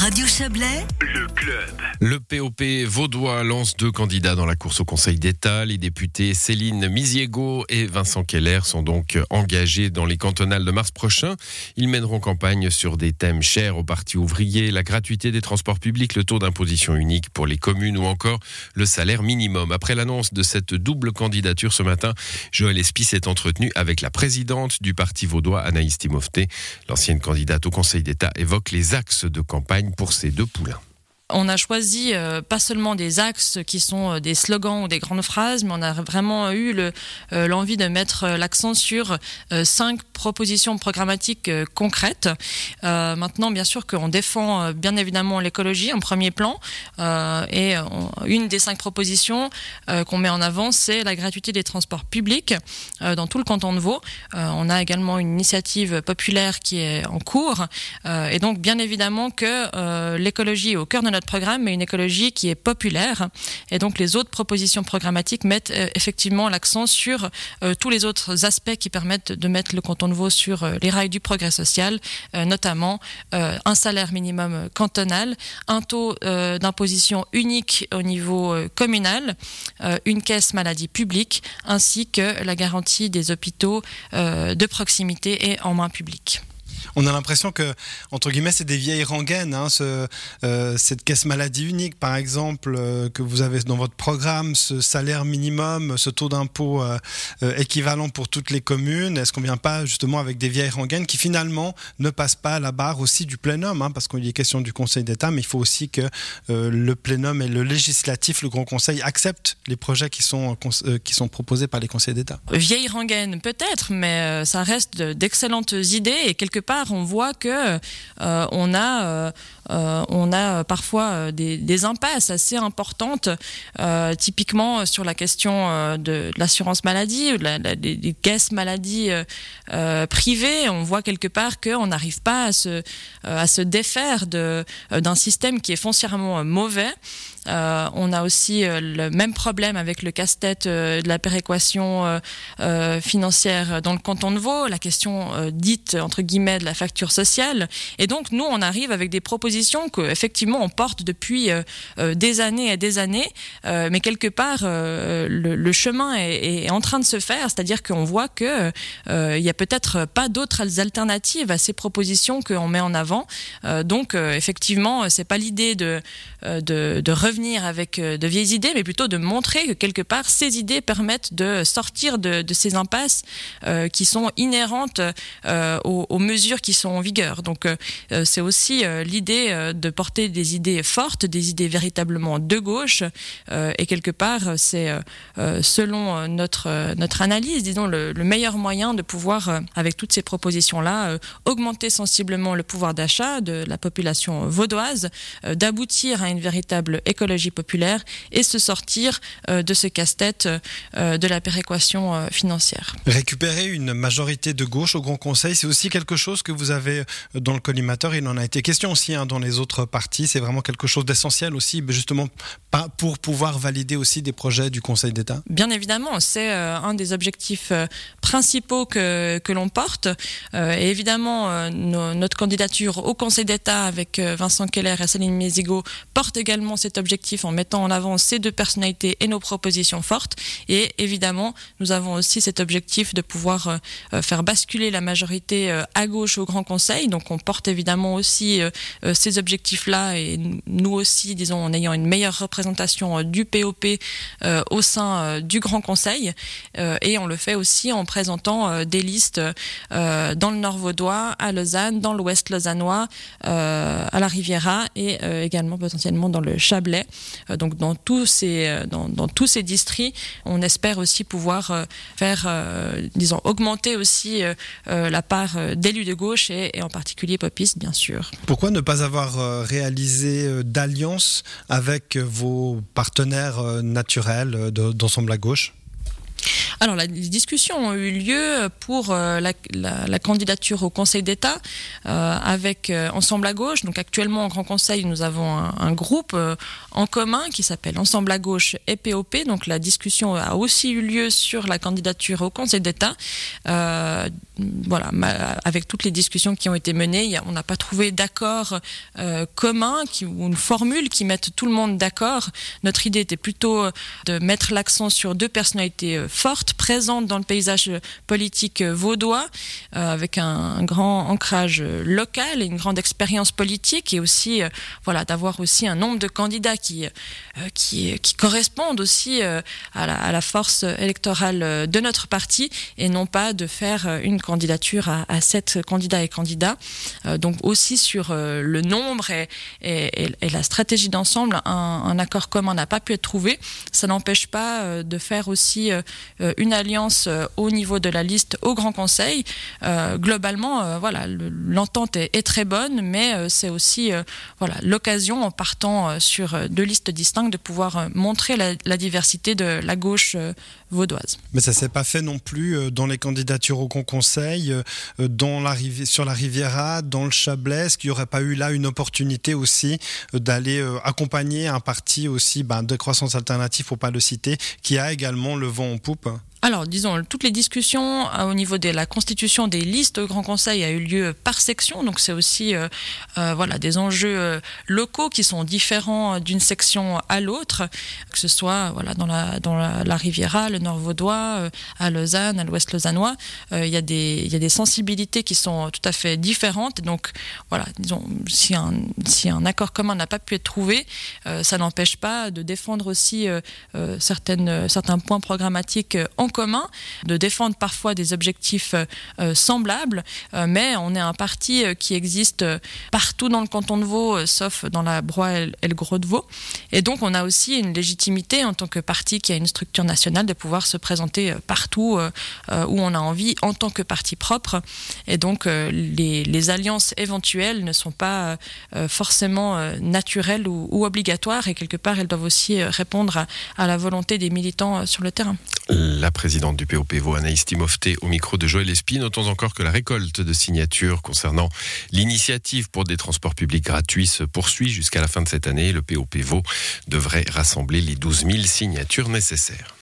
Radio Chablais, le club. Le POP vaudois lance deux candidats dans la course au Conseil d'État. Les députés Céline Misiego et Vincent Keller sont donc engagés dans les cantonales de mars prochain. Ils mèneront campagne sur des thèmes chers au Parti ouvrier, la gratuité des transports publics, le taux d'imposition unique pour les communes ou encore le salaire minimum. Après l'annonce de cette double candidature ce matin, Joël Espy s'est entretenu avec la présidente du Parti vaudois, Anaïs Timofté. L'ancienne candidate au Conseil d'État évoque les axes de campagne pour ces deux poulains. On a choisi euh, pas seulement des axes qui sont euh, des slogans ou des grandes phrases, mais on a vraiment eu euh, l'envie de mettre l'accent sur cinq propositions programmatiques concrètes. maintenant, bien sûr qu'on défend bien évidemment l'écologie en premier plan, et une des cinq propositions qu'on met en avant, c'est la gratuité des transports publics dans tout le canton de Vaud. on a également une initiative populaire qui est en cours, et donc bien évidemment que l'écologie est au cœur de notre programme, mais une écologie qui est populaire. Et donc les autres propositions programmatiques mettent euh, effectivement l'accent sur euh, tous les autres aspects qui permettent de mettre le canton de Vaud sur euh, les rails du progrès social, notamment un salaire minimum cantonal, un taux d'imposition unique au niveau communal, une caisse maladie publique, ainsi que la garantie des hôpitaux de proximité et en main publique on a l'impression que, entre guillemets, c'est des vieilles rengaines. Hein, euh, cette caisse maladie unique, par exemple, euh, que vous avez dans votre programme, ce salaire minimum, ce taux d'impôt euh, équivalent pour toutes les communes. Est-ce qu'on vient pas justement avec des vieilles rengaines qui finalement ne passent pas à la barre aussi du plénum, hein, parce qu'il est question du Conseil d'État, mais il faut aussi que le plénum et le législatif, le Grand Conseil, acceptent les projets qui sont, qui sont proposés par les conseils d'État. Vieilles rengaines, peut-être, mais ça reste d'excellentes idées et quelque on voit que euh, on a euh, euh, on a parfois des, impasses assez importantes, typiquement sur la question de, l'assurance maladie, des, caisses maladie privées. On voit quelque part qu'on n'arrive pas à se, à se défaire d'un système qui est foncièrement mauvais. On a aussi le même problème avec le casse-tête de la péréquation financière dans le canton de Vaud, la question dite entre guillemets de la facture sociale. Et donc, nous, on arrive avec des propositions que, effectivement, on porte depuis euh, euh, des années et des années, euh, mais quelque part, le, chemin est, en train de se faire, c'est-à-dire qu'on voit que il y a peut-être pas d'autres alternatives à ces propositions qu'on met en avant. donc, effectivement, c'est pas l'idée de, revenir avec de vieilles idées, mais plutôt de montrer que quelque part, ces idées permettent de sortir de, ces impasses qui sont inhérentes aux, aux mesures qui sont en vigueur. Donc euh, euh, c'est aussi euh, l'idée de porter des idées fortes, des idées véritablement de gauche. et quelque part, c'est selon notre, notre analyse, disons, le, meilleur moyen de pouvoir, avec toutes ces propositions-là, augmenter sensiblement le pouvoir d'achat de la population vaudoise, d'aboutir à une véritable écologie populaire et se sortir de ce casse-tête de la péréquation financière. Récupérer une majorité de gauche au Grand Conseil, c'est aussi quelque chose que vous avez euh, dans le collimateur. Il en a été question aussi hein, dans les autres parties. C'est vraiment quelque chose d'essentiel aussi, justement, pour pouvoir valider aussi des projets du Conseil d'État. Bien évidemment, c'est euh, un des objectifs euh, principaux que, que l'on porte. et évidemment, notre candidature au Conseil d'État avec Vincent Keller et Céline Mézigo porte également cet objectif en mettant en avant ces deux personnalités et nos propositions fortes. Et évidemment, nous avons aussi cet objectif de pouvoir faire basculer la majorité à gauche au Grand Conseil. Donc on porte évidemment aussi euh, euh, ces objectifs-là et nous aussi, disons, en ayant une meilleure représentation euh, du POP au sein du Grand Conseil. et on le fait aussi en présentant des listes dans le Nord vaudois, à Lausanne, dans l'Ouest lausannois, à la Riviera et également potentiellement dans le Chablais. Donc dans tous ces dans, dans, tous ces districts, on espère aussi pouvoir faire, disons, augmenter aussi la part d'élus de gauche et, en particulier Popiste, bien sûr. Pourquoi ne pas avoir euh, réalisé euh, d'alliance avec vos partenaires euh, naturels d'ensemble à gauche? Alors, les discussions ont eu lieu pour la, la, candidature au Conseil d'État avec Ensemble à gauche. Donc, actuellement, au Grand Conseil, nous avons un, groupe en commun qui s'appelle Ensemble à gauche et POP. Donc, la discussion a aussi eu lieu sur la candidature au Conseil d'État. Euh, voilà, avec toutes les discussions qui ont été menées, on n'a pas trouvé d'accord euh, commun ou une formule qui mette tout le monde d'accord. Notre idée était plutôt de mettre l'accent sur deux personnalités euh, fortes, présentes dans le paysage politique vaudois, avec un, grand ancrage local et une grande expérience politique, et aussi voilà d'avoir aussi un nombre de candidats qui qui, qui correspondent aussi à la, force électorale de notre parti, et non pas de faire une candidature à, sept candidats et candidats. Euh, donc aussi sur euh, le nombre et, la stratégie d'ensemble, un, accord commun n'a pas pu être trouvé. Ça n'empêche pas euh, de faire aussi une alliance au niveau de la liste au Grand Conseil. globalement, voilà, l'entente est, très bonne, mais c'est aussi voilà l'occasion en partant sur deux listes distinctes de pouvoir montrer la, diversité de la gauche vaudoise. Mais ça s'est pas fait non plus dans les candidatures au Grand Conseil euh, dans la, sur la Riviera, dans le Chablais, est-ce qu'il n'y aurait pas eu là une opportunité aussi euh, d'aller euh, accompagner un parti aussi ben, de croissance alternative, faut pas le citer, qui a également le vent en poupe alors, disons, toutes les discussions euh, au niveau de la constitution des listes au Grand Conseil a eu lieu par section, donc c'est aussi euh, euh, voilà des enjeux locaux qui sont différents d'une section à l'autre, que ce soit voilà dans la dans la, Riviera, le Nord vaudois, à Lausanne, à l'Ouest lausannois, il y a des il y a des sensibilités qui sont tout à fait différentes. Donc voilà, disons, si un si un accord commun n'a pas pu être trouvé, ça n'empêche pas de défendre aussi certaines certains points programmatiques en commun, de défendre parfois des objectifs euh, euh, semblables, euh, mais on est un parti qui existe partout dans le canton de Vaud, sauf dans la Broye et le Gros de Vaud. Et donc on a aussi une légitimité en tant que parti qui a une structure nationale de pouvoir se présenter partout où on a envie en tant que parti propre. Et donc les, alliances éventuelles ne sont pas forcément naturelles ou, obligatoires et quelque part elles doivent aussi répondre à, la volonté des militants sur le terrain. La présidente du POPVO, Anaïs Timofté, au micro de Joël Espy. Notons encore que la récolte de signatures concernant l'initiative pour des transports publics gratuits se poursuit jusqu'à la fin de cette année. Le POPVO devrait rassembler les 12 000 signatures nécessaires.